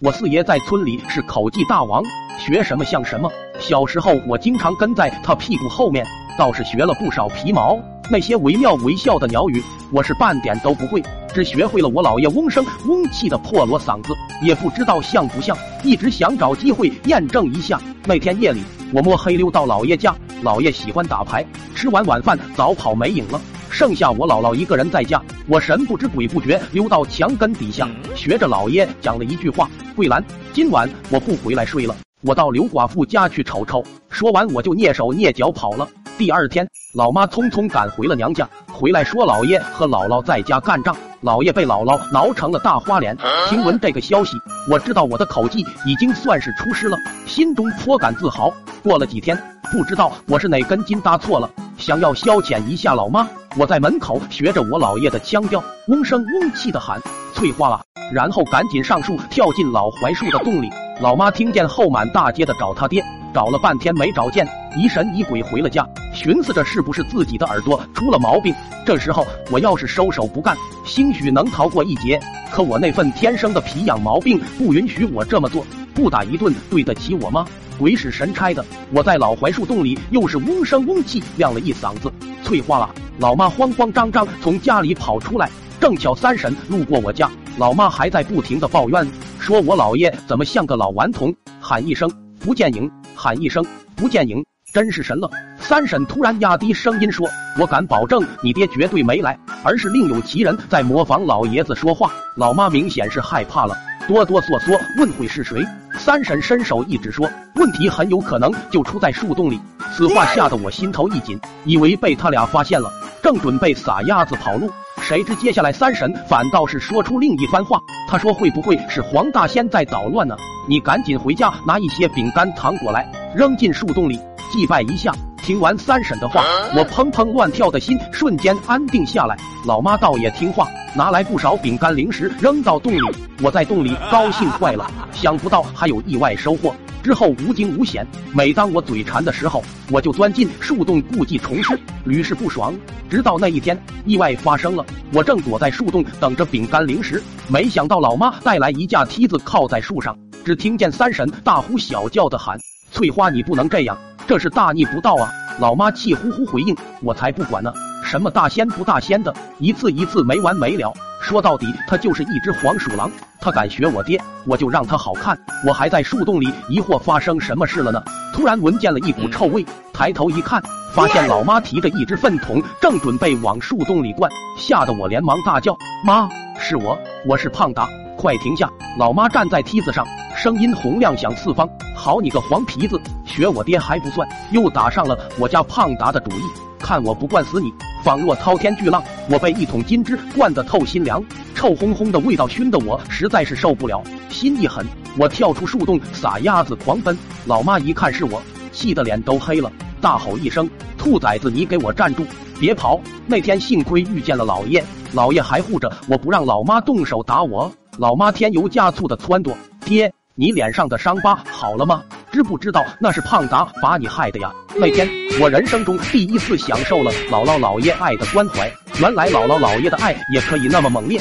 我四爷在村里是口技大王，学什么像什么。小时候我经常跟在他屁股后面，倒是学了不少皮毛。那些惟妙惟肖的鸟语，我是半点都不会，只学会了我姥爷嗡声嗡气的破锣嗓子，也不知道像不像，一直想找机会验证一下。那天夜里，我摸黑溜到姥爷家，姥爷喜欢打牌，吃完晚饭早跑没影了，剩下我姥姥一个人在家。我神不知鬼不觉溜到墙根底下，学着姥爷讲了一句话：“桂兰，今晚我不回来睡了，我到刘寡妇家去瞅瞅。”说完我就蹑手蹑脚跑了。第二天，老妈匆匆赶回了娘家，回来说姥爷和姥姥在家干仗，姥爷被姥姥挠成了大花脸。听闻这个消息，我知道我的口技已经算是出师了，心中颇感自豪。过了几天，不知道我是哪根筋搭错了，想要消遣一下老妈，我在门口学着我姥爷的腔调，嗡声嗡气的喊翠花啊，然后赶紧上树跳进老槐树的洞里。老妈听见后满大街的找他爹。找了半天没找见，疑神疑鬼回了家，寻思着是不是自己的耳朵出了毛病。这时候我要是收手不干，兴许能逃过一劫。可我那份天生的皮痒毛病不允许我这么做，不打一顿对得起我吗？鬼使神差的，我在老槐树洞里又是嗡声嗡气亮了一嗓子，翠花啊！老妈慌慌张张从家里跑出来，正巧三婶路过我家，老妈还在不停的抱怨，说我姥爷怎么像个老顽童，喊一声不见影。喊一声不见影，真是神了！三婶突然压低声音说：“我敢保证，你爹绝对没来，而是另有其人在模仿老爷子说话。”老妈明显是害怕了，哆哆嗦嗦问会是谁。三婶伸手一指说：“问题很有可能就出在树洞里。”此话吓得 我心头一紧，以为被他俩发现了，正准备撒丫子跑路。谁知接下来三婶反倒是说出另一番话。她说：“会不会是黄大仙在捣乱呢？你赶紧回家拿一些饼干糖果来，扔进树洞里祭拜一下。”听完三婶的话，我砰砰乱跳的心瞬间安定下来。老妈倒也听话，拿来不少饼干零食扔到洞里。我在洞里高兴坏了，想不到还有意外收获。之后无惊无险，每当我嘴馋的时候，我就钻进树洞故技重施，屡试不爽。直到那一天，意外发生了，我正躲在树洞等着饼干零食，没想到老妈带来一架梯子靠在树上，只听见三婶大呼小叫的喊：“翠花，你不能这样，这是大逆不道啊！”老妈气呼呼回应：“我才不管呢，什么大仙不大仙的，一次一次没完没了。”说到底，他就是一只黄鼠狼。他敢学我爹，我就让他好看。我还在树洞里疑惑发生什么事了呢，突然闻见了一股臭味，抬头一看，发现老妈提着一只粪桶，正准备往树洞里灌，吓得我连忙大叫：“妈，是我，我是胖达，快停下！”老妈站在梯子上，声音洪亮响四方：“好你个黄皮子，学我爹还不算，又打上了我家胖达的主意，看我不灌死你！”仿若滔天巨浪，我被一桶金汁灌得透心凉，臭烘烘的味道熏得我实在是受不了，心一狠，我跳出树洞，撒丫子狂奔。老妈一看是我，气得脸都黑了，大吼一声：“兔崽子，你给我站住，别跑！”那天幸亏遇见了老爷，老爷还护着我，不让老妈动手打我。老妈添油加醋的撺掇：“爹，你脸上的伤疤好了吗？知不知道那是胖达把你害的呀？”那天。我人生中第一次享受了姥姥姥爷爱的关怀，原来姥姥姥爷的爱也可以那么猛烈。